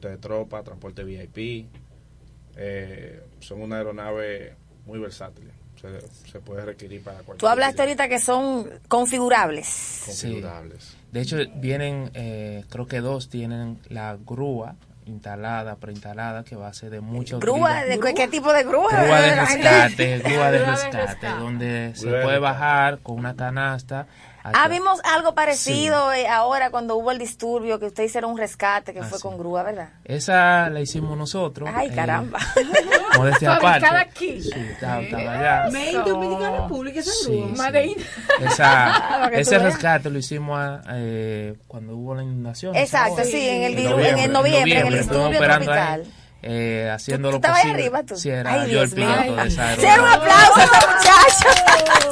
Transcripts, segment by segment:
transporte de tropa, transporte VIP. Eh, son una aeronave muy versátil. Se, se puede requerir para cualquier. Tú hablaste ahorita que son configurables. Configurables. De hecho, vienen, eh, creo que dos tienen la grúa instalada, preinstalada, que va a ser de mucho ¿Grúa? ¿De qué tipo de grúa? Grúa de rescate, grúa de rescate, donde se Grúa puede bajar con una canasta. Ah, vimos algo parecido eh, ahora cuando hubo el disturbio, que ustedes hicieron un rescate que Ah, fue sí. con grúa, ¿verdad? Esa la hicimos nosotros. Ay, eh, caramba. Modestia aparte. aquí. Sí, estaba, estaba allá. Made in Dominicana República, esa Sí, grúa. sí. Esa, tú ese rescate lo hicimos ah, eh, cuando hubo la inundación. Exacto, sí, en el, En noviembre. en el noviembre, en el disturbio operando ahí, tropical. eh, haciendo ¿Tú lo ahí posible. arriba, tú? Sí, era Ay, yo el piloto de esa ¡Sí, un aeronave. aplauso a ese muchacho!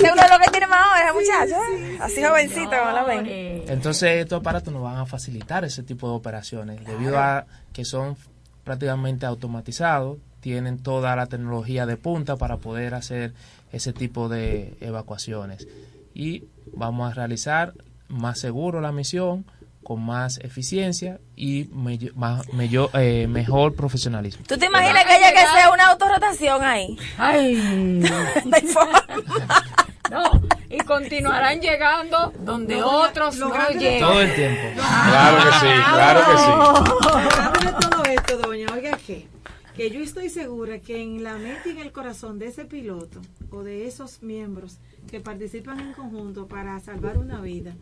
Uno de los que tiene más horas, muchacho. ¿eh? Así jovencito, como lo ven. Entonces estos aparatos nos van a facilitar ese tipo de operaciones debido a que son prácticamente automatizados, tienen toda la tecnología de punta para poder hacer ese tipo de evacuaciones y vamos a realizar más seguro la misión con más eficiencia y me- más- mello- eh, mejor profesionalismo. ¿Tú te imaginas que haya que hacer una autorrotación ahí? Ay, No hay forma. no. Y continuarán llegando donde otros no llegan. Todo el tiempo. Claro que sí, claro que sí. De todo esto, doña, oiga que, que yo estoy segura que en la mente y en el corazón de ese piloto o de esos miembros que participan en conjunto para salvar una vida,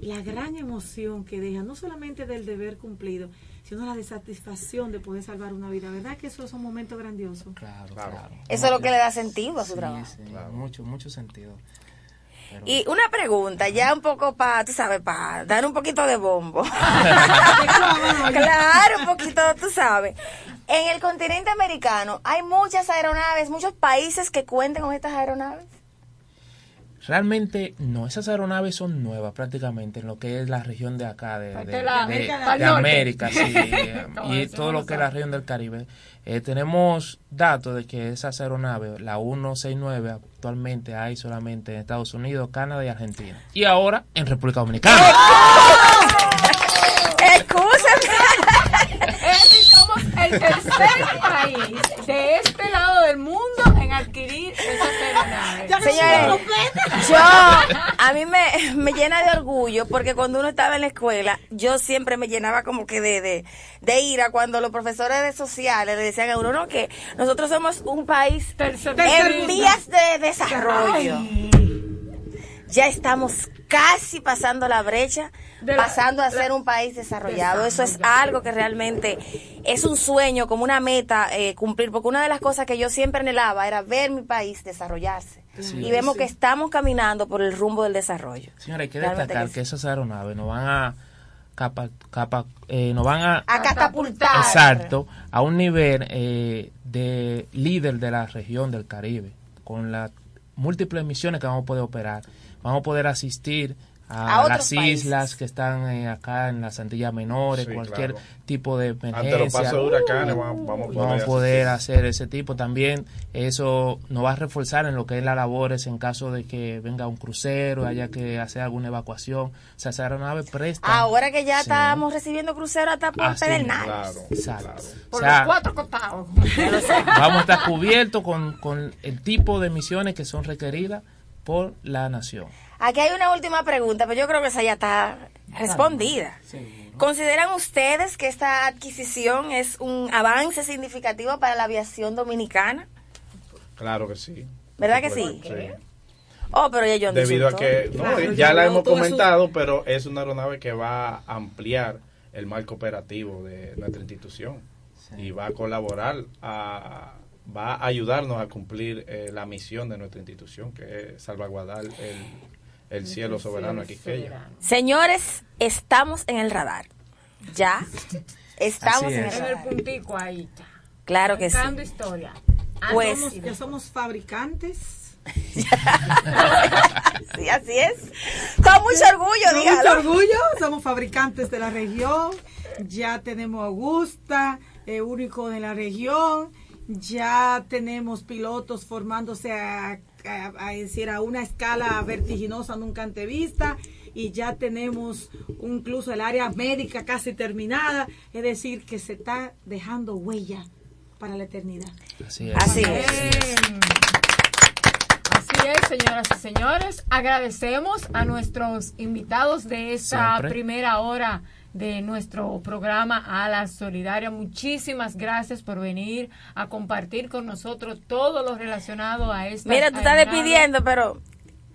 la gran emoción que deja, no solamente del deber cumplido, sino la de satisfacción de poder salvar una vida, ¿verdad? Que esos son momentos grandiosos. Claro, Claro. claro. Eso es lo que le da sentido a su Sí, trabajo. sí, mucho, mucho sentido. Y una pregunta, ya un poco para, tú sabes, para dar un poquito de bombo. claro, un poquito, tú sabes. En el continente americano hay muchas aeronaves, muchos países que cuentan con estas aeronaves. Realmente no, esas aeronaves son nuevas prácticamente en lo que es la región de acá, de, de- de América sí, y todo lo que es la región del Caribe. Eh, tenemos datos de que esas aeronaves, la 169, actualmente hay solamente en Estados Unidos, Canadá y Argentina. Y ahora en República Dominicana. Decir, somos el tercer país de este lado del mundo en adquirir esas aeronaves. Señores, yo, a mí me, me llena de orgullo porque cuando uno estaba en la escuela, yo siempre me llenaba como que de, de, de ira cuando los profesores de sociales le decían a uno, no, que nosotros somos un país Tercer en vías de desarrollo. Ya estamos casi pasando la brecha, la- pasando a la- ser un país desarrollado. Eso es algo que realmente es un sueño, como una meta eh, cumplir, porque una de las cosas que yo siempre anhelaba era ver mi país desarrollarse. Sí. y vemos que estamos caminando por el rumbo del desarrollo. Señora, hay que Realmente destacar que que esas aeronaves nos van a capa, capa, eh, nos van a A catapultar. Exacto, a un nivel eh, de líder de la región del Caribe, con las múltiples misiones que vamos a poder operar. Vamos a poder asistir a, las países. islas que están eh, acá en las Antillas Menores, Sí, cualquier claro. tipo de Ante los emergencia. pasos de huracanes vamos, vamos a poder, Vamos a poder hacer ese tipo también. Eso nos va a reforzar en lo que es las labores en caso de que venga un crucero, haya que hacer alguna evacuación. O sea, esa aeronave presta. Ahora que ya Sí. estamos recibiendo crucero hasta por Ah, sí, Pedernales. Claro, Exacto. claro. O Por sea, los cuatro costados. vamos a estar cubiertos con, con el tipo de misiones que son requeridas por la nación. Aquí hay una última pregunta, pero yo creo que esa ya está respondida. ¿Consideran ustedes que esta adquisición es un avance significativo para la aviación dominicana? Claro que sí. ¿Verdad que sí? supuesto, Oh, pero ya yo Debido a que, no, Claro, ya la hemos comentado, pero es una aeronave que va a ampliar el marco operativo de nuestra institución y va a colaborar, a, va a ayudarnos a cumplir eh, la misión de nuestra institución, que es salvaguardar el, el cielo soberano aquí. Señores, estamos en el radar. Ya. Estamos en el es. En el radar. puntico ahí. Claro que sí. Contando historia. Pues- Somos- que somos fabricantes. Sí, así es. Con mucho orgullo, Con dígalo. mucho orgullo, somos fabricantes de la región. Ya tenemos Augusta, eh, único de la región. Ya tenemos pilotos formándose a, a- a decir, a una escala vertiginosa nunca antes vista. y ya tenemos incluso el área médica casi terminada, es decir, que se está dejando huella para la eternidad. Así es. Así es. Así es, señoras y señores. Agradecemos a nuestros invitados de esta Siempre. primera hora de nuestro programa A la Solidaria. Muchísimas gracias por venir a compartir con nosotros todo lo relacionado a esta. Mira, tú estás despidiendo, pero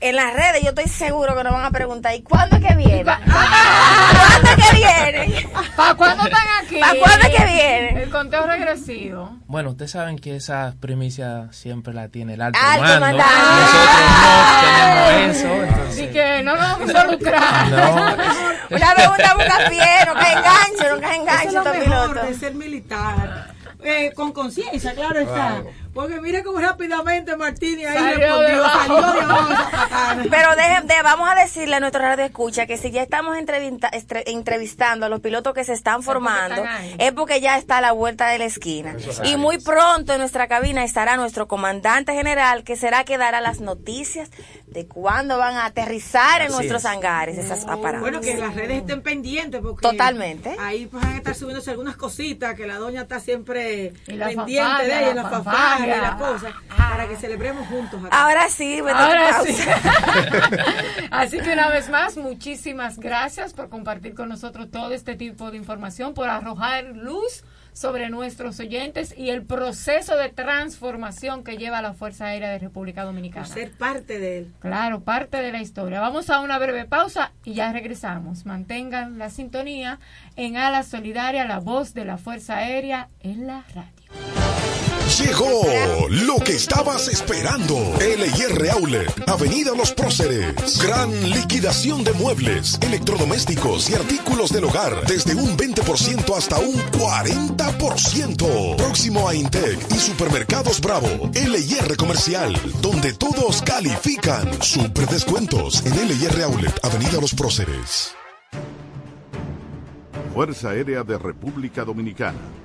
en las redes yo estoy seguro que nos van a preguntar, ¿y cuándo es que viene? Pa- ¿Cuándo es que viene? ¿Para cuándo están aquí? ¿Pa' cuándo es que viene? El conteo regresivo. Bueno, ustedes saben que esa primicia siempre la tiene el alto, Alto mando. mando. Nosotros no tenemos eso, Así entonces... que no nos vamos a involucrar. No. Una pregunta busca pie, no cae enganche, no cae Eso es lo mejor pilotos. de ser militar. Eh, con conciencia, claro está. Claro. Porque mira cómo rápidamente Martínez ahí Salió respondió, debajo. salió de abajo. Pero dejen, de, vamos a decirle a nuestro radio escucha que si ya estamos entrevista- estre- entrevistando a los pilotos que se están formando, es porque ya está a la vuelta de la esquina. Es Y muy pronto en nuestra cabina estará nuestro comandante general, que será que dará las noticias de cuándo van a aterrizar en Así nuestros es. hangares esas aparatos. Bueno, que las redes estén pendientes porque Totalmente. ahí van a estar subiéndose algunas cositas que la doña está siempre la pendiente fanfarria, de ella, la la fanfarria y la para que celebremos juntos. acá. Ahora sí, tu Ahora pausa. sí. Así que una vez más, muchísimas gracias por compartir con nosotros todo este tipo de información, por arrojar luz sobre nuestros oyentes y el proceso de transformación que lleva la Fuerza Aérea de República Por Dominicana. ser parte de él. Claro, parte de la historia. Vamos a una breve pausa y ya regresamos. Mantengan la sintonía en Ala Solidaria, la voz de la Fuerza Aérea en la radio. Llegó lo que estabas esperando. LIR Outlet, Avenida Los Próceres. Gran liquidación de muebles, electrodomésticos y artículos del hogar. Desde un 20% hasta un 40%. Próximo a Intec y Supermercados Bravo. LIR Comercial, donde todos califican. Super descuentos en LIR Outlet, Avenida Los Próceres. Fuerza Aérea de República Dominicana.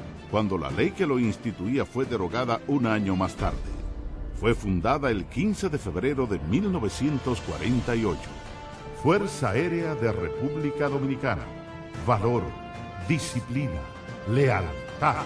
cuando la ley que lo instituía fue derogada un año más tarde. Fue fundada el 15 de febrero de 1948. Fuerza Aérea de República Dominicana. Valor, disciplina, lealtad.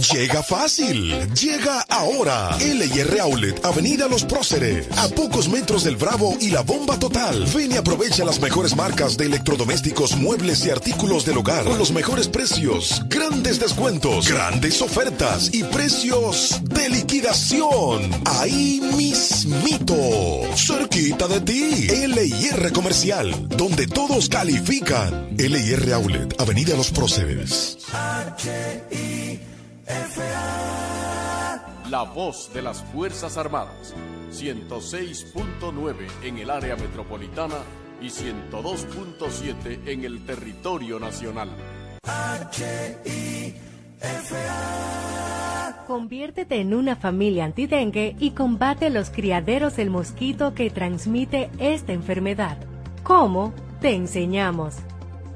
Llega fácil, llega ahora. LIR Outlet, Avenida Los Próceres, a pocos metros del Bravo y la Bomba Total. Ven y aprovecha las mejores marcas de electrodomésticos, muebles y artículos del hogar con los mejores precios, grandes descuentos, grandes ofertas y precios de liquidación. Ahí mismito, cerquita de ti. LIR Comercial, donde todos califican. LIR Outlet, Avenida Los Próceres. La voz de las Fuerzas Armadas. 106.9 en el área metropolitana y 102.7 en el territorio nacional. Conviértete en una familia antidengue y combate los criaderos del mosquito que transmite esta enfermedad. ¿Cómo? Te enseñamos.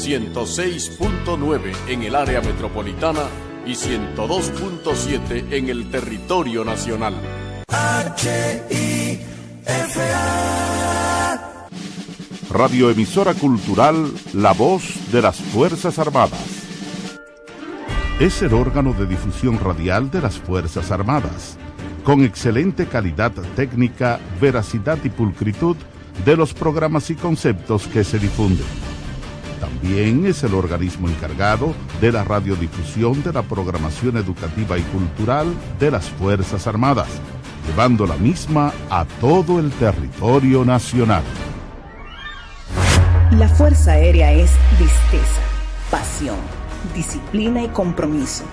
106.9 en el área metropolitana y 102.7 en el territorio nacional. Radioemisora Cultural La Voz de las Fuerzas Armadas. Es el órgano de difusión radial de las Fuerzas Armadas, con excelente calidad técnica, veracidad y pulcritud de los programas y conceptos que se difunden. También es el organismo encargado de la radiodifusión de la programación educativa y cultural de las Fuerzas Armadas, llevando la misma a todo el territorio nacional. La Fuerza Aérea es visteza, pasión, disciplina y compromiso.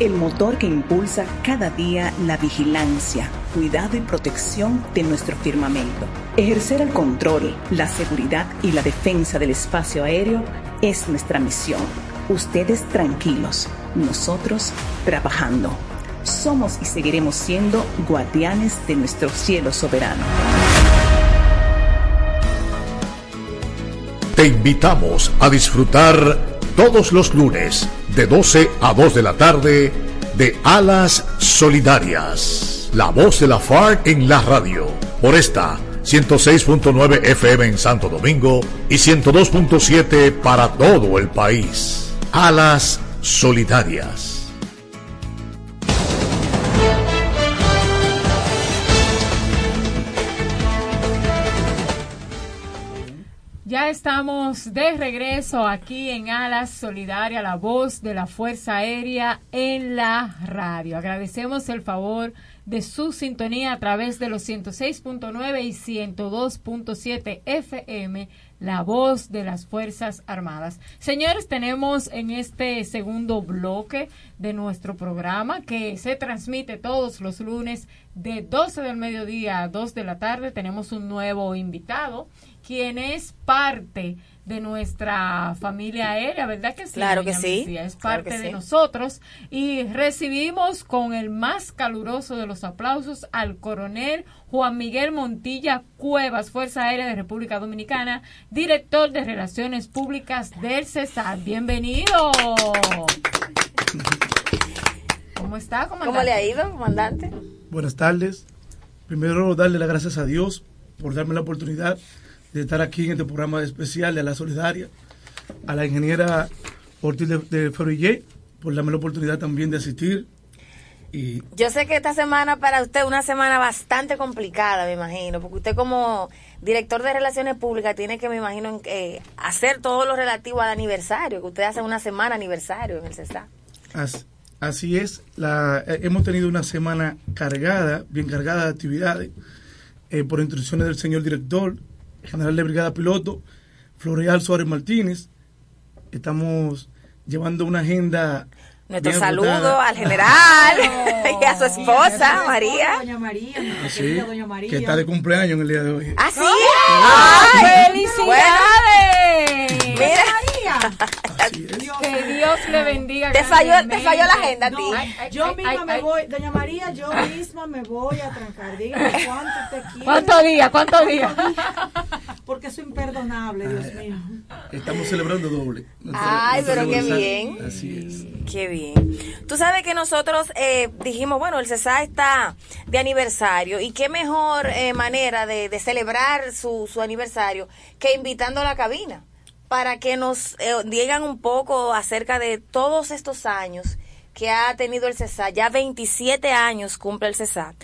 El motor que impulsa cada día la vigilancia, cuidado y protección de nuestro firmamento. Ejercer el control, la seguridad y la defensa del espacio aéreo es nuestra misión. Ustedes tranquilos, nosotros trabajando. Somos y seguiremos siendo guardianes de nuestro cielo soberano. Te invitamos a disfrutar todos los lunes de 12 a 2 de la tarde de Alas Solidarias, la voz de la FARC en la radio, por esta 106.9 FM en Santo Domingo y 102.7 para todo el país. Alas Solidarias. Ya estamos de regreso aquí en Alas Solidaria, la voz de la Fuerza Aérea en la radio. Agradecemos el favor su sintonía a través de los 106.9 y 102.7 FM, la voz de las Fuerzas Armadas. Señores, tenemos en este segundo bloque de nuestro programa que se transmite todos los lunes de 12 del mediodía a 2 de la tarde. Tenemos un nuevo invitado quien es parte de nuestra familia aérea, ¿verdad que sí? Claro que sí, Mesía? Es claro parte de sí. nosotros y recibimos con el más caluroso de los aplausos al coronel Juan Miguel Montilla Cuevas, Fuerza Aérea de República Dominicana, director de Relaciones Públicas del CESAR. Bienvenido. ¿Cómo está, comandante? ¿Cómo le ha ido, comandante? Buenas tardes. Primero darle las gracias a Dios por darme la oportunidad de estar aquí en este programa especial de la Solidaria, a la ingeniera Ortiz de, de Ferrillé por darme la oportunidad también de asistir. Y Yo sé que esta semana para usted es una semana bastante complicada, me imagino, porque usted como director de Relaciones Públicas tiene que, me imagino, eh, hacer todo lo relativo al aniversario, que usted hace una semana aniversario en el CESA. as- así es, la, eh, hemos tenido una semana cargada, bien cargada de actividades, eh, por instrucciones del señor director, general de brigada piloto, Floreal Suárez Martínez. Estamos llevando una agenda. Nuestro bien saludo agotada. al general y a su esposa, María. Doña María, nuestra Sí, querida Doña María. que está de cumpleaños en el día de hoy. ¿Ah, sí? ¡Ay! ¡Felicidades! Mira. Que Dios le bendiga. Te falló, te falló la agenda a ti. No, Ay, ay, yo ay, misma me voy, doña María, yo misma me voy a trancar. Dígame cuánto te quiero. ¿Cuántos días? ¿Cuántos días? Porque es imperdonable, Dios mío. Estamos celebrando doble. Ay, pero qué bien. Así es. Qué bien. Tú sabes que nosotros eh, dijimos, bueno, el CESA está de aniversario y qué mejor eh, manera de, de celebrar su, su aniversario que invitando a la cabina para que nos eh, digan un poco acerca de todos estos años que ha tenido el CESA, ya 27 años cumple el CESA,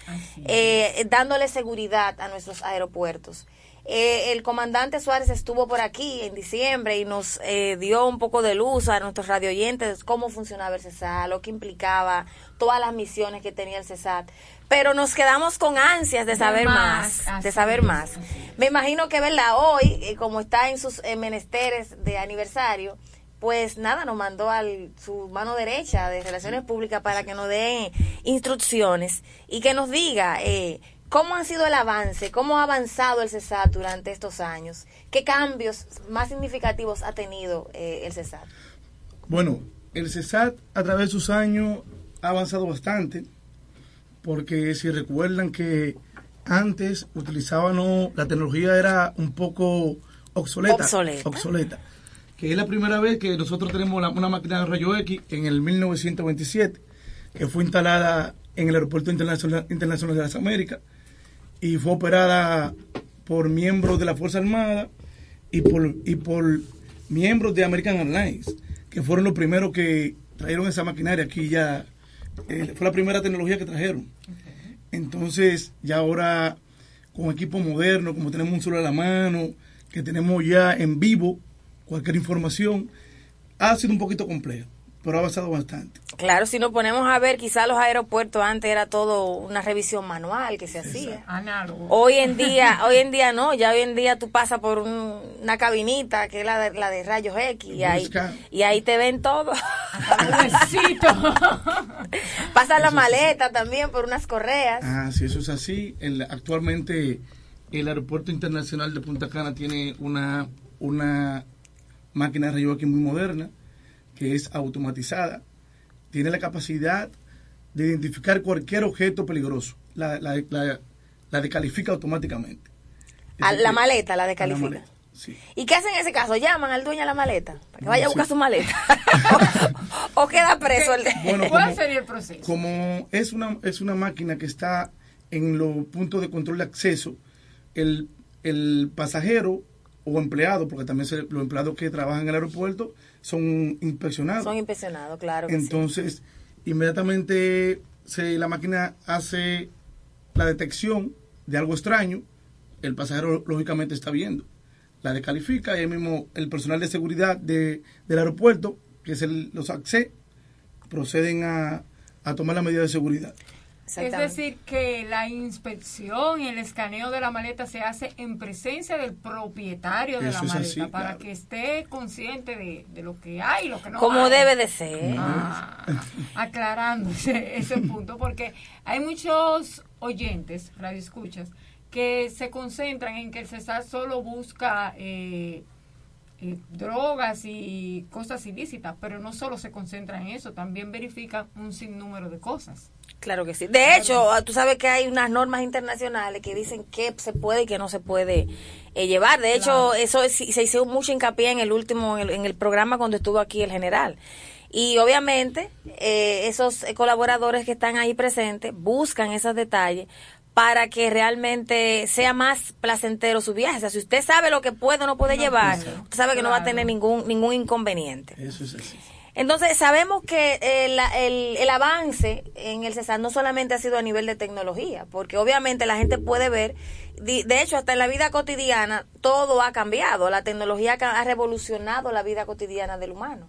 eh, dándole seguridad a nuestros aeropuertos. Eh, el comandante Suárez estuvo por aquí en diciembre y nos eh, dio un poco de luz a nuestros radio oyentes cómo funcionaba el CESAT, lo que implicaba, todas las misiones que tenía el CESAT. Pero nos quedamos con ansias de saber más, más, de saber más. Me imagino que, ¿verdad? Hoy, eh, como está en sus eh, menesteres de aniversario, pues nada, nos mandó a su mano derecha de Relaciones Públicas para que nos dé instrucciones y que nos diga eh, cómo ha sido el avance, cómo ha avanzado el CESAT durante estos años, qué cambios más significativos ha tenido eh, el CESAT. Bueno, el CESAT a través de sus años ha avanzado bastante, porque si recuerdan que antes utilizábamos, la tecnología era un poco obsoleta. Obsoleta. obsoleta, Que es la primera vez que nosotros tenemos la- una máquina de rayo X en el 1927, que fue instalada en el Aeropuerto Internacional, Internacional de las Américas y fue operada por miembros de la Fuerza Armada y por, y por miembros de American Airlines, que fueron los primeros que trajeron esa maquinaria aquí ya. Eh, fue la primera tecnología que trajeron. Entonces, ya ahora con equipo moderno, como tenemos un solo a la mano, que tenemos ya en vivo cualquier información, ha sido un poquito complejo, pero ha avanzado bastante. Claro, si nos ponemos a ver, quizás los aeropuertos antes era todo una revisión manual que se hacía. Análogo. Hoy en día, hoy en día no, ya hoy en día tú pasas por un- una cabinita que es la de, la de rayos X y ahí, y ahí te ven todo. Pasa la maleta también por unas correas. Ah, sí, eso es así. El- actualmente el Aeropuerto Internacional de Punta Cana tiene una, una máquina de rayos X muy moderna, que es automatizada. Tiene la capacidad de identificar cualquier objeto peligroso. La, la, la, la descalifica automáticamente. A Eso la maleta la a maleta, sí. ¿Y qué hacen en ese caso? ¿Llaman al dueño de la maleta? Para que vaya a buscar su maleta. o, o queda preso el de... Bueno, ¿Cuál como- sería el proceso? Como es una, es una máquina que está en los puntos de control de acceso, el, el pasajero o empleado, porque también se- los empleados que trabajan en el aeropuerto son inspeccionados. Son impresionados, claro que sí. Entonces, inmediatamente se, la máquina hace la detección de algo extraño, el pasajero lógicamente está viendo. La descalifica y ahí mismo el personal de seguridad de, del aeropuerto, que es el, los AXE, proceden a, a tomar la medida de seguridad. Es decir, que la inspección y el escaneo de la maleta se hace en presencia del propietario de Eso la maleta así, para claro. que esté consciente de, de lo que hay y lo que no Como hay. debe de ser. Ah, aclarando ese, ese punto, porque hay muchos oyentes, radioescuchas, que se concentran en que el CESAR solo busca eh, eh, drogas y cosas ilícitas, pero no solo se concentra en eso, también verifica un sinnúmero de cosas. Claro que sí. De hecho, tú sabes que hay unas normas internacionales que dicen qué se puede y qué no se puede eh, llevar. De hecho, eso es- se hizo mucho hincapié en el último, en el, en el programa cuando estuvo aquí el general. Y obviamente, eh, esos colaboradores que están ahí presentes buscan esos detalles para que realmente sea más placentero su viaje. O sea, si usted sabe lo que puede o no puede llevar, usted sabe que no va a tener ningún, ningún inconveniente. Eso es así. Entonces, sabemos que el, el, el avance en el CESAR no solamente ha sido a nivel de tecnología, porque obviamente la gente puede ver, de hecho, hasta en la vida cotidiana, todo ha cambiado. La tecnología ha revolucionado la vida cotidiana del humano.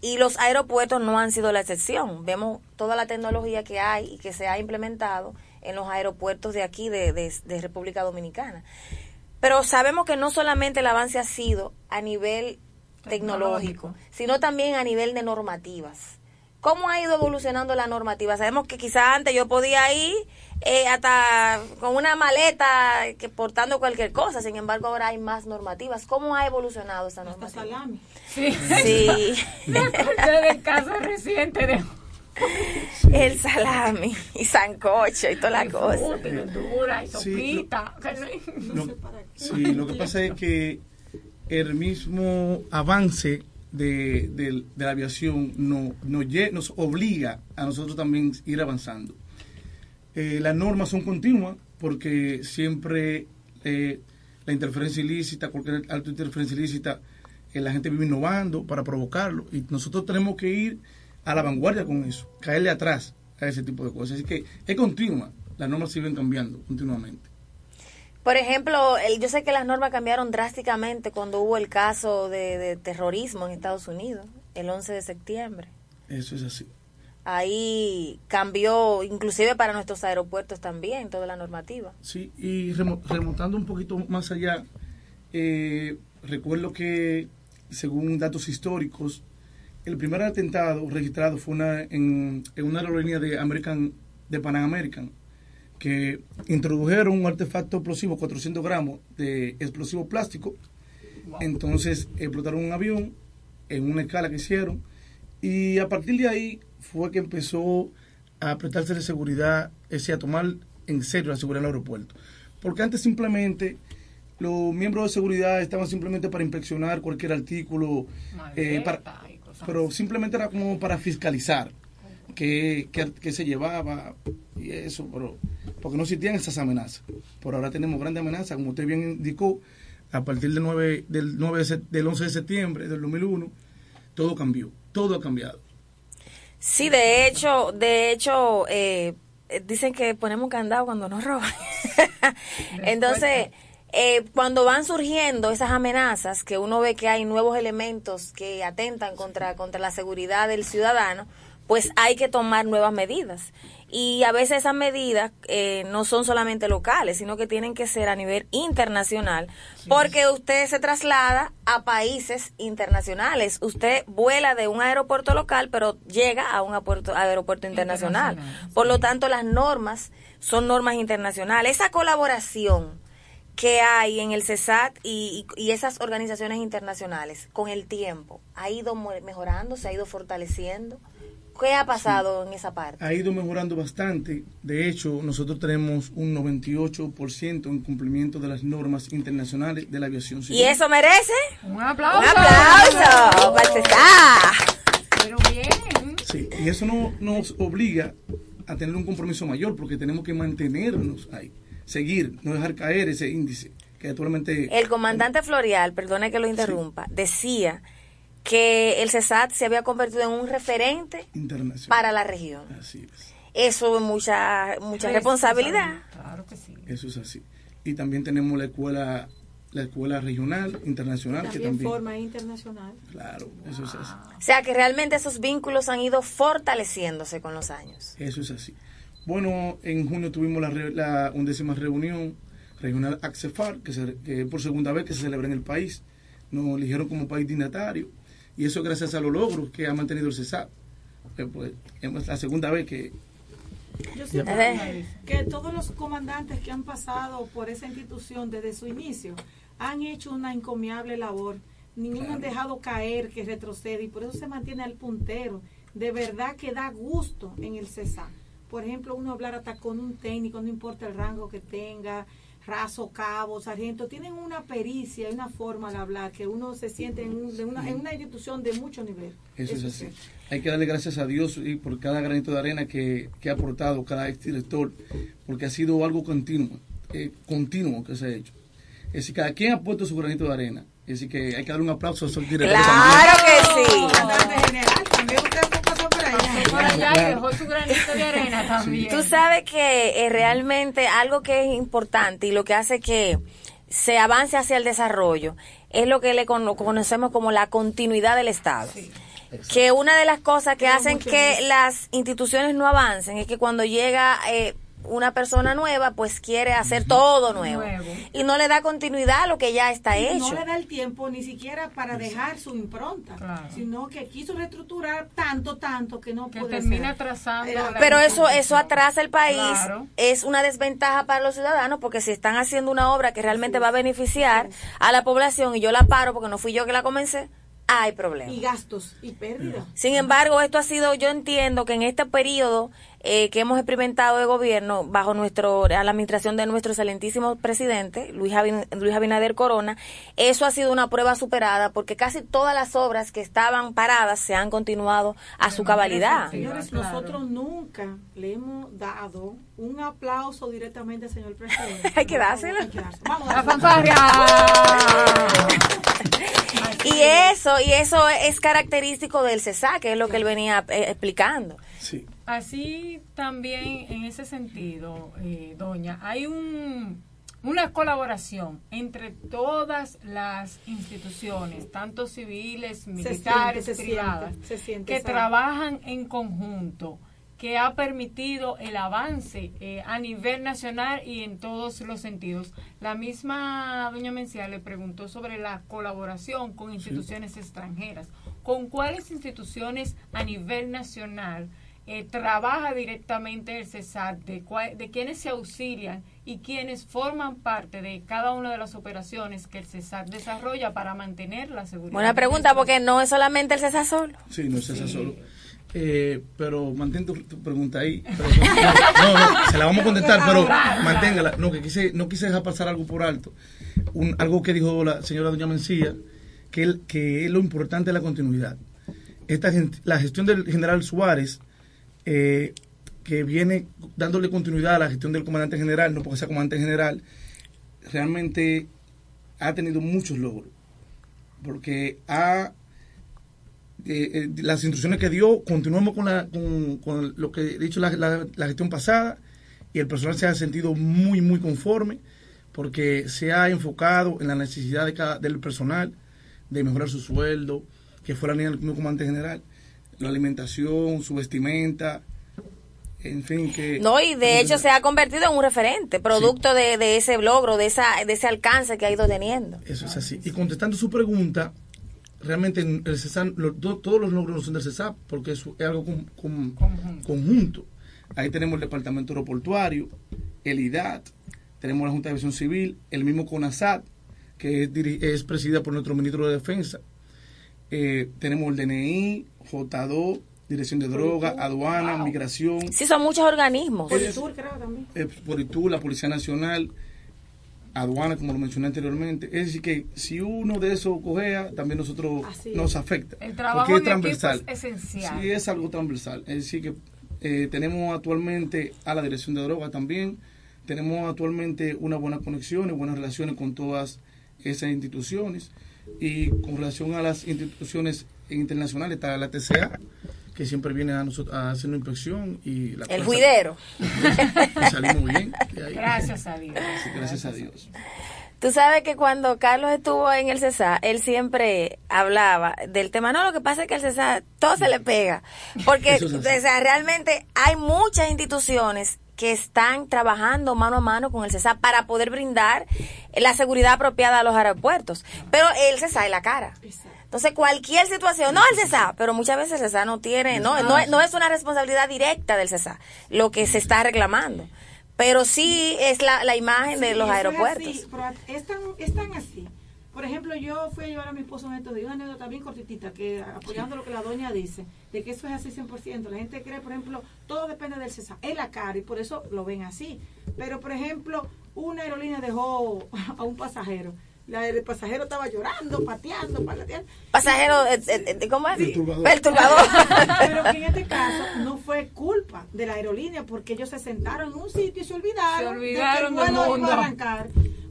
Y los aeropuertos no han sido la excepción. Vemos toda la tecnología que hay y que se ha implementado en los aeropuertos de aquí, de, de- de República Dominicana. Pero sabemos que no solamente el avance ha sido a nivel tecnológico, sino también a nivel de normativas. ¿Cómo ha ido evolucionando la normativa? Sabemos que quizás antes yo podía ir eh, hasta con una maleta que portando cualquier cosa, sin embargo ahora hay más normativas. ¿Cómo ha evolucionado esa normativa? salami. Sí. Sí. Desde el caso reciente de El salami y sancocho y toda la cosa. y y Sí, lo- sopita. Lo, sí, lo que pasa es que el mismo avance de, de- de la aviación no, nos, lle- nos obliga a nosotros también ir avanzando. Eh, las normas son continuas porque siempre eh, la interferencia ilícita, cualquier alta interferencia ilícita, eh, la gente vive innovando para provocarlo y nosotros tenemos que ir a la vanguardia con eso, caerle atrás a ese tipo de cosas. Así que es continua, las normas siguen cambiando continuamente. Por ejemplo, el- yo sé que las normas cambiaron drásticamente cuando hubo el caso de, de terrorismo en Estados Unidos, el 11 de septiembre. Eso es así. Ahí cambió, inclusive para nuestros aeropuertos también, toda la normativa. Sí, y remo- remontando un poquito más allá, eh, recuerdo que, según datos históricos, el primer atentado registrado fue una, en, en una aerolínea de American, de Pan American, que introdujeron un artefacto explosivo, 400 gramos de explosivo plástico. Entonces explotaron un avión en una escala que hicieron y a partir de ahí fue que empezó a prestarse de seguridad, es decir, a tomar en serio la seguridad del aeropuerto. Porque antes simplemente los miembros de seguridad estaban simplemente para inspeccionar cualquier artículo, eh, para- pero simplemente era como para fiscalizar qué, qué- qué se llevaba y eso, pero porque no existían esas amenazas. Por ahora tenemos grandes amenazas, como usted bien indicó, a partir del 9, del 9 de se- del 11 de septiembre del 2001, todo cambió, todo ha cambiado. Sí, de hecho, de hecho, eh, eh, dicen que ponemos candado cuando nos roban. Entonces, eh, cuando van surgiendo esas amenazas, que uno ve que hay nuevos elementos que atentan contra, contra la seguridad del ciudadano, pues hay que tomar nuevas medidas. Y a veces esas medidas eh, no son solamente locales, sino que tienen que ser a nivel internacional, porque usted se traslada a países internacionales. Usted vuela de un aeropuerto local, pero llega a un aeropuerto, aeropuerto internacional. Internacional, Por lo tanto, las normas son normas internacionales. Esa colaboración que hay en el CESAT y, y- y esas organizaciones internacionales con el tiempo ha ido mejorando, se ha ido fortaleciendo. ¿Qué ha pasado en esa parte? ha ido mejorando bastante. De hecho, nosotros tenemos un 98% en cumplimiento de las normas internacionales de la aviación civil. Y eso merece Un aplauso. un aplauso para el CESAT. Pero bien. Sí, y eso no, nos obliga a tener un compromiso mayor porque tenemos que mantenernos ahí, seguir, no dejar caer ese índice que actualmente... El comandante Florial, perdone que lo interrumpa, decía que el CESAT se había convertido en un referente internacional. para la región. Así es, Eso es mucha, mucha responsabilidad. Claro que sí. eso es así. Y también tenemos la escuela la escuela regional, internacional, que También también... forma internacional. Claro, eso es así. O sea que realmente esos vínculos han ido fortaleciéndose con los años. Eso es así. Bueno, en junio tuvimos la, re- la undécima reunión regional AXEFAR, que, se, que por segunda vez que se celebra en el país. Nos eligieron como país dignatario y eso gracias a los logros que ha mantenido el CESAP. Eh, pues, es la segunda vez que... Yo siento que todos los comandantes que han pasado por esa institución desde su inicio han hecho una encomiable labor. Ninguno han dejado caer que retrocede y por eso se mantiene al puntero. De verdad que da gusto en el CESA. Por ejemplo, uno hablar hasta con un técnico, no importa el rango que tenga, raso, cabo, sargento, tienen una pericia y una forma de hablar que uno se siente en, un- de una, en una institución de mucho nivel. Eso es así. sí. Hay que darle gracias a Dios y por cada granito de arena que, que ha aportado cada exdirector, porque ha sido algo continuo, eh, continuo que se ha hecho. Es decir, cada quien ha puesto su granito de arena. Es decir, que hay que dar un aplauso a esos directores Claro que sí. Comandante general, también usted pasó por allá. Por allá y dejó su granito de arena también. Tú sabes que eh, realmente algo que es importante y lo que hace que se avance hacia el desarrollo es lo que le cono- conocemos como la continuidad del Estado. Que una de las cosas que hacen que las instituciones no avancen es que cuando llega eh, una persona nueva, pues quiere hacer todo nuevo. Nuevo. Y no le da continuidad a lo que ya está Y hecho. No le da el tiempo ni siquiera para dejar su impronta, sino que quiso reestructurar tanto, tanto que no Que puede termina ser. atrasando Pero eso eso atrasa el país, Claro. es una desventaja para los ciudadanos porque si están haciendo una obra que realmente va a beneficiar a la población y yo la paro porque no fui yo que la comencé, hay problemas. Y gastos y pérdidas. Sin embargo, esto ha sido, yo entiendo que en este periodo eh, que hemos experimentado de gobierno bajo nuestro, a la administración de nuestro excelentísimo presidente, Luis, Abin- Luis Abinader Corona, eso ha sido una prueba superada porque casi todas las obras que estaban paradas se han continuado a su cabalidad. Señores, nosotros nunca le hemos dado un aplauso directamente al señor presidente. Hay que dárselo. Hay que dárselo. Vamos a La dárselo. Y eso, y eso es característico del CESA, que es lo que él venía eh, explicando. Sí. Así también, en ese sentido, eh, doña, hay un, una colaboración entre todas las instituciones, tanto civiles, militares, se siente, privadas, se siente, que ¿sabe? trabajan en conjunto, que ha permitido el avance eh, a nivel nacional y en todos los sentidos. La misma doña Mencía le preguntó sobre la colaboración con instituciones extranjeras. ¿Con cuáles instituciones a nivel nacional eh, trabaja directamente el CESAR? ¿De, cuál- ¿De quiénes se auxilian y quiénes forman parte de cada una de las operaciones que el CESAR desarrolla para mantener la seguridad? Buena pregunta, porque no es solamente el César solo. Sí, no es esa solo. Eh, pero mantén tu, tu pregunta ahí. Pero no, no, no, se la vamos a contestar, pero manténgala. No, que quise, no quise dejar pasar algo por alto. Un, algo que dijo la señora doña Mencía, que, el- que es lo importante de la continuidad. Esta, la gestión del general Suárez, eh, que viene dándole continuidad a la gestión del comandante general, no porque sea comandante general, realmente ha tenido muchos logros. Porque eh, eh, las instrucciones que dio, continuamos con, lo que he dicho la, gestión pasada y el personal se ha sentido muy, muy conforme porque se ha enfocado en la necesidad del personal de mejorar su sueldo, que fue la línea del mismo comandante general, la alimentación, su vestimenta, en fin, que... No, y de hecho se ha convertido en un referente, producto de, de ese logro, de, esa, de ese alcance que ha ido teniendo. Eso es así. Y contestando su pregunta, realmente en el CESAP, lo- to- todos los logros no son del CESAP, porque es algo con- con- conjunto. Ahí tenemos el Departamento Aeroportuario, el IDAT, tenemos la Junta de Aviación Civil, el mismo CONASAT, que es, diri- es presidida por nuestro ministro de Defensa. Eh, tenemos el DNI, J2, Dirección de Droga, Aduana, Migración. Sí, son muchos organismos. Politur, creo también. eh, Politur, la Policía Nacional, aduana, como lo mencioné anteriormente. Es decir, que si uno de esos cogea, también nosotros Así nos afecta. El trabajo porque es transversal. es esencial. Sí, es algo transversal. Es decir, que eh, tenemos actualmente a la Dirección de Drogas también. Tenemos actualmente una buena conexión y buenas relaciones con todas esas instituciones. Y con relación a las instituciones internacionales, está la TCA, que siempre viene a, nosotros, a hacer una inspección. y la El juidero. sal- salimos bien. Gracias a Dios. Sí, gracias a Dios. Tú sabes que cuando Carlos estuvo en el CESA, él siempre hablaba del tema. No, lo que pasa es que el CESA todo se le pega. Porque es o sea, realmente hay muchas instituciones que están trabajando mano a mano con el CESA para poder brindar la seguridad apropiada a los aeropuertos. Pero el CESA es la cara. Entonces, cualquier situación, no el CESA, pero muchas veces el CESA no tiene, no, no, es- no es una responsabilidad directa del CESA lo que se está reclamando. Pero sí es la, la imagen de los es aeropuertos. así, es tan, es tan así. Por ejemplo, yo fui a llevar a mi esposo en estos días, una anécdota bien cortitita, que apoyando lo que la doña dice, de que eso es así 100%. La gente cree, por ejemplo, todo depende del CESA, es la cara y por eso lo ven así. Pero, por ejemplo, una aerolínea dejó a un pasajero. La- el pasajero estaba llorando, pateando, palateando. Pasajero, eh, eh, eh, ¿cómo es? Perturbador. Perturbador. Pero que en este caso no fue culpa de la aerolínea porque ellos se sentaron en un sitio y se olvidaron, Se olvidaron de que el vuelo iba a arrancar.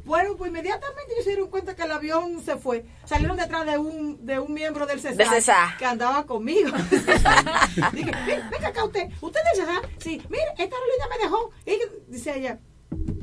Bueno, pues inmediatamente ellos se dieron cuenta que el avión se fue. Salieron detrás de un de un miembro del CESA, que andaba conmigo. Dije, "Ven, venga acá usted, usted es del CESA. Sí, mire, esta aerolínea me dejó. Y dice ella,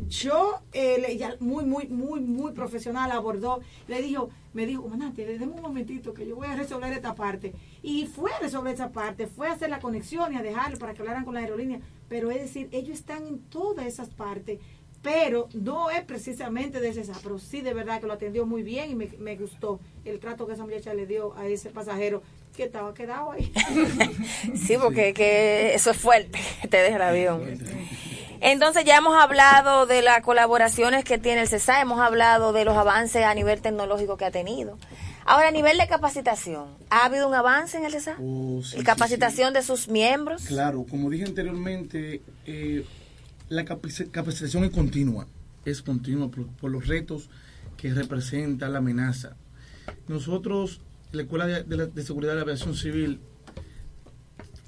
yo, eh, ella muy, muy, muy, muy profesional abordó, le dijo, me dijo, comandante, déjeme un momentito que yo voy a resolver esta parte. Y fue a resolver esa parte, fue a hacer la conexión y a dejarlo para que hablaran con la aerolínea. Pero es decir, ellos están en todas esas partes, pero no es precisamente de esa, pero sí de verdad que lo atendió muy bien y me, me gustó el trato que esa muchacha le dio a ese pasajero que estaba quedado ahí. Sí, porque que eso es fuerte, te deja el avión. Entonces ya hemos hablado de las colaboraciones que tiene el CESA, hemos hablado de los avances a nivel tecnológico que ha tenido. Ahora, a nivel de capacitación, ¿ha habido un avance en el CESA? Oh, sí, ¿Y sí, capacitación de sus miembros? Claro, como dije anteriormente, eh, la capaci- capacitación es continua, es continua por, por los retos que representa la amenaza. Nosotros, la Escuela de, de la- de Seguridad de la Aviación Civil,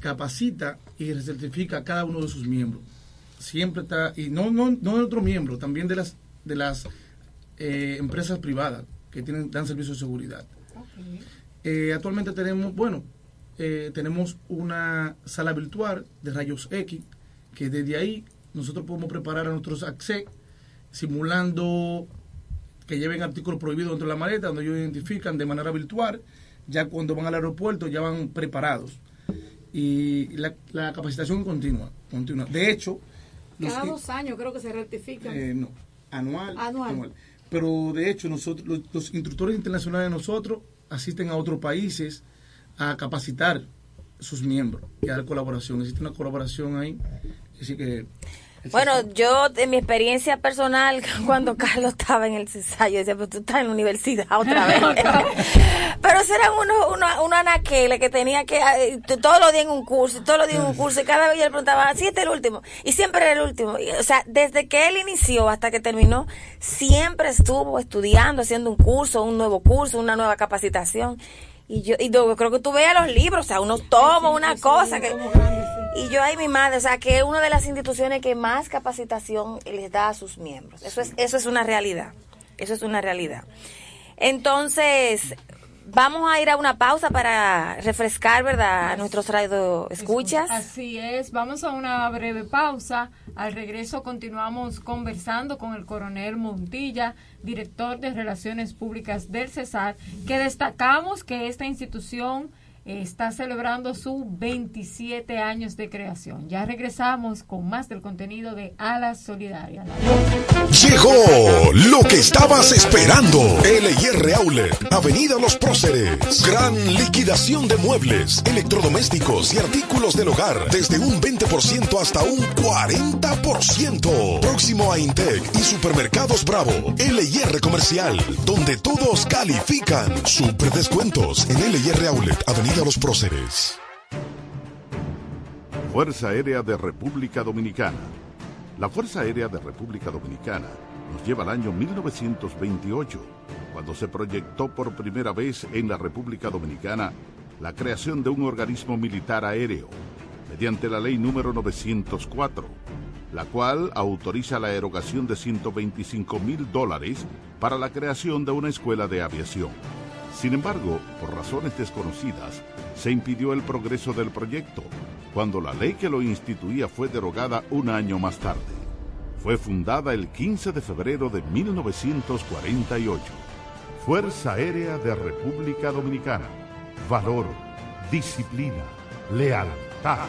capacita y certifica a cada uno de sus miembros. Siempre está, y no, no, no de otro miembro, también de las, de las eh, empresas privadas que tienen, dan servicios de seguridad. Eh, actualmente tenemos, bueno, eh, tenemos una sala virtual de rayos X, que desde ahí nosotros podemos preparar a nuestros AXE simulando que lleven artículos prohibidos dentro de la maleta, donde ellos identifican de manera virtual, ya cuando van al aeropuerto ya van preparados. Y la, la capacitación continua, continua. De hecho, Cada dos años creo que se rectifica. eh, no, anual, Anual. Pero de hecho, nosotros, los, los instructores internacionales de nosotros asisten a otros países a capacitar sus miembros y a dar colaboración. Existe una colaboración ahí. Así que. Bueno, yo, de mi experiencia personal, cuando Carlos estaba en el CESA, yo decía, pero tú estás en la universidad otra vez. pero eran unos unos unos anaqueles que tenía que, eh, t- todos los días en un curso, todos los días en un curso, y cada vez yo le preguntaba, sí, este es el último, y siempre era el último. Y, o sea, desde que él inició hasta que terminó, siempre estuvo estudiando, haciendo un curso, un nuevo curso, una nueva capacitación. Y yo, y yo creo que tú veas los libros, o sea, uno toma una cosa que... Y yo ahí mi madre, o sea, que es una de las instituciones que más capacitación les da a sus miembros. Eso es, eso es una realidad. Eso es una realidad. Entonces, vamos a ir a una pausa para refrescar, ¿verdad? A nuestros radio escuchas. Así es, vamos a una breve pausa. Al regreso continuamos conversando con el coronel Montilla, director de Relaciones Públicas del Cesar, que destacamos que esta institución está celebrando sus 27 años de creación. Ya regresamos con más del contenido de Alas Solidarias. Llegó lo que estabas esperando. LIR Outlet, Avenida Los Próceres. Gran liquidación de muebles, electrodomésticos y artículos del hogar. Desde un 20% hasta un 40%. Próximo a Intec y Supermercados Bravo. LIR Comercial, donde todos califican. Super descuentos en LIR Outlet, Avenida Los Próceres. Fuerza Aérea de República Dominicana. La Fuerza Aérea de República Dominicana nos lleva al año 1928, cuando se proyectó por primera vez en la República Dominicana la creación de un organismo militar aéreo, mediante la ley número 904, la cual autoriza la erogación de 125 mil dólares para la creación de una escuela de aviación. Sin embargo, por razones desconocidas, se impidió el progreso del proyecto, cuando la ley que lo instituía fue derogada un año más tarde. Fue fundada el 15 de febrero de 1948. Fuerza Aérea de República Dominicana. Valor, disciplina, lealtad.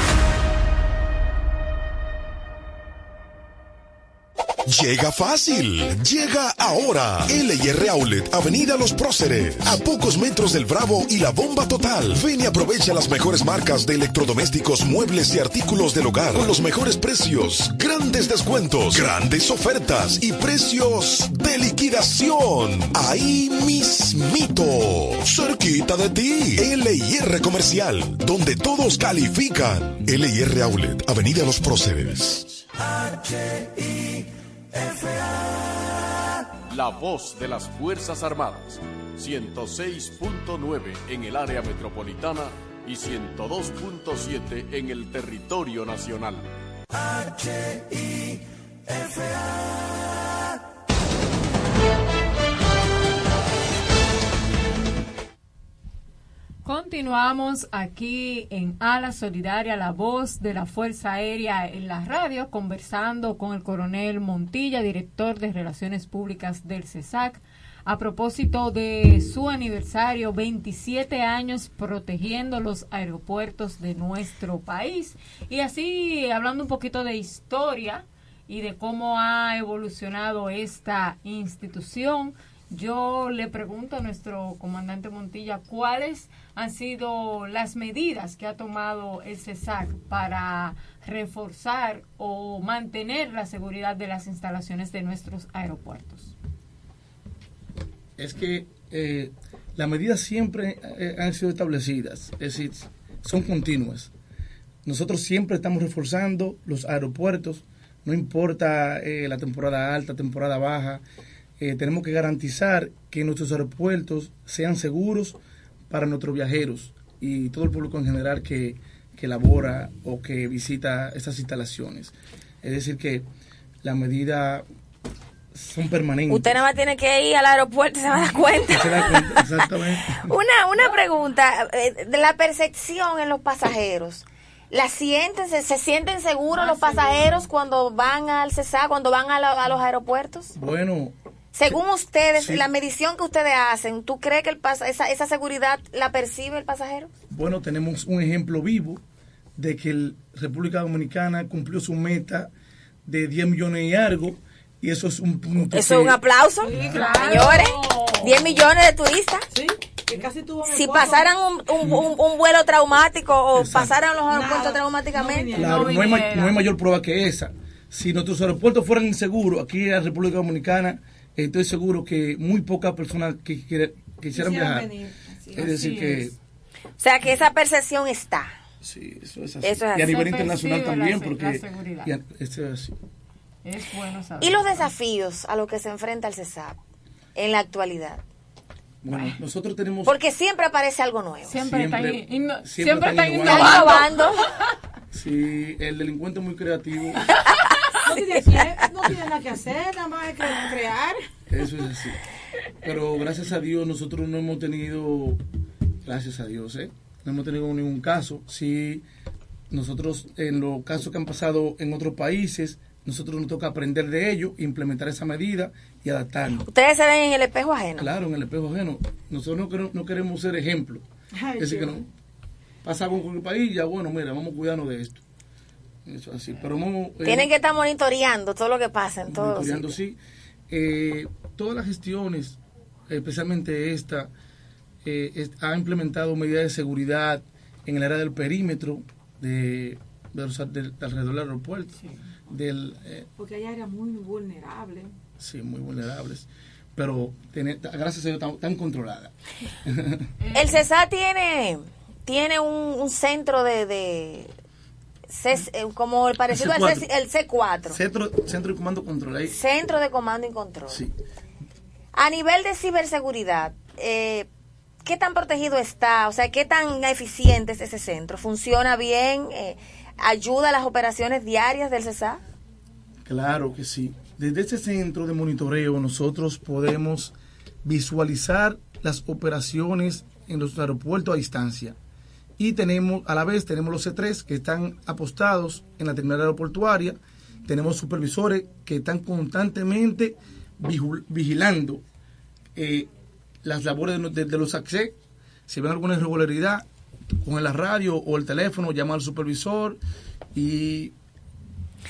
Llega fácil, llega ahora. LIR Outlet, Avenida Los Próceres, a pocos metros del Bravo y la Bomba Total. Ven y aprovecha las mejores marcas de electrodomésticos, muebles y artículos del hogar con los mejores precios, grandes descuentos, grandes ofertas y precios de liquidación. Ahí mismito, cerquita de ti. LIR Comercial, donde todos califican. LIR Outlet, Avenida Los Próceres. La voz de las Fuerzas Armadas. 106.9 en el área metropolitana y 102.7 en el territorio nacional. Continuamos aquí en Ala Solidaria, la voz de la Fuerza Aérea en la radio, conversando con el coronel Montilla, director de Relaciones Públicas del CESAC, a propósito de su aniversario, 27 años protegiendo los aeropuertos de nuestro país. Y así, hablando un poquito de historia, y de cómo ha evolucionado esta institución. Yo le pregunto a nuestro comandante Montilla cuáles han sido las medidas que ha tomado el CESAC para reforzar o mantener la seguridad de las instalaciones de nuestros aeropuertos. Es que eh, las medidas siempre eh, han sido establecidas, es decir, son continuas. Nosotros siempre estamos reforzando los aeropuertos, no importa eh, la temporada alta, temporada baja, eh, tenemos que garantizar que nuestros aeropuertos sean seguros para nuestros viajeros y todo el público en general que, que labora o que visita estas instalaciones. Es decir, que la medida son permanentes. Usted nada más tiene que ir al aeropuerto y se va a dar cuenta. Se da cuenta, exactamente. Una, una pregunta, eh, de la percepción en los pasajeros. ¿La sienten, se, se sienten seguros los pasajeros cuando van al CESA, cuando van a, la- a los aeropuertos? Bueno, Según ustedes, sí. la medición que ustedes hacen, ¿tú crees que el pas- esa, esa seguridad la percibe el pasajero? bueno, tenemos un ejemplo vivo de que el República Dominicana cumplió su meta de 10 millones y algo y eso es un punto Eso es que- un aplauso, señores. 10 millones de turistas. Que casi tuvo Si pasaran un, un, un- un vuelo traumático o pasaran los aeropuertos Nada, traumáticamente. Claro, no, hay, no hay mayor prueba que esa. Si nuestros aeropuertos fueran inseguros, aquí en la República Dominicana, estoy seguro que muy pocas personas que quiere- quisieran Quisieran viajar. venir, Es decir, que O sea, que esa percepción está. sí, eso es así. Eso es y a así. nivel Se internacional la también, porque la seguridad. y a- es así. Es bueno saber. ¿Y los desafíos a los que se enfrenta el CESAP en la actualidad? Bueno, nosotros tenemos Porque siempre aparece algo nuevo. Siempre, Siempre- están, inno- siempre siempre están están innovando. innovando. Sí, el delincuente es muy creativo. No tiene, que- no tiene nada que hacer, nada más hay que crear. Eso es así. Pero gracias a Dios nosotros no hemos tenido, gracias a Dios, ¿eh? no hemos tenido ningún caso. Sí, nosotros en los casos que han pasado en otros países, nosotros nos toca aprender de ello, implementar esa medida y adaptarnos. Ustedes se ven en el espejo ajeno. Claro, en el espejo ajeno. Nosotros no queremos, no queremos ser ejemplo. Ay, es decir, que no pasa algo con el país, ya bueno, mira, vamos a cuidarnos de esto. Eso es así. Pero vamos, eh, Tienen que estar monitoreando todo lo que pasa en todos monitoreando, sí. Eh, todas las gestiones, especialmente esta, eh, es- ha implementado medidas de seguridad en el área del perímetro de, de de alrededor del aeropuerto. Del, eh, Porque hay áreas muy vulnerables. sí, muy vulnerables. Pero tiene- gracias a Dios están, están controladas. El CESA tiene, tiene un, un centro de... de C- eh, como el parecido al C- el C4. Centro, centro de comando control. ahí. Centro de Comando y Control. Sí. A nivel de ciberseguridad, eh, ¿qué tan protegido está? O sea, ¿qué tan eficiente es ese centro? ¿Funciona bien? Eh, ¿Ayuda a las operaciones diarias del CESA? Claro que sí. Desde este centro de monitoreo nosotros podemos visualizar las operaciones en los aeropuertos a distancia. Y tenemos, a la vez, tenemos los C3 que están apostados en la terminal aeroportuaria. Tenemos supervisores que están constantemente vigilando eh, las labores de, no- de- de los accès. Si ven alguna irregularidad, con la radio o el teléfono, llama al supervisor y...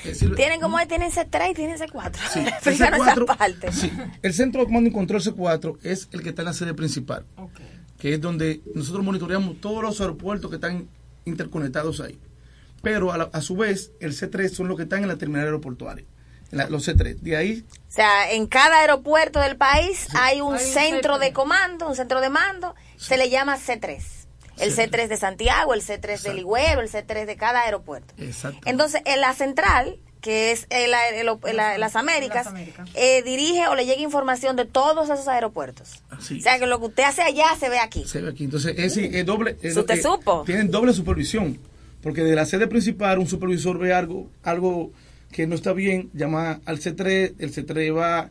decir, Tienen como tienen C3 y tienen C4. Sí, el Explícanos esa C4 parte. sí, el centro de comando y control C4 es el que está en la sede principal, que es donde nosotros monitoreamos todos los aeropuertos que están interconectados ahí. Pero a, la- a su vez, el C3 son los que están en la terminal aeroportuaria, la- los C3. De ahí, O sea, en cada aeropuerto del país hay un Hay un centro C3. de comando, un centro de mando, se le llama C3. El C3 de Santiago, el C3 de Ligüero, el C3 de cada aeropuerto. exacto. Entonces, en la central, que es el- el- el- la- las Américas, eh, dirige o le llega información de todos esos aeropuertos. Así. O sea, que lo que usted hace allá se ve aquí. se ve aquí. Entonces, es, sí, es doble. es- ¿Usted eh, supo? Tienen doble supervisión. Porque de la sede principal, un supervisor ve algo, algo que no está bien, llama al C3, el C3 va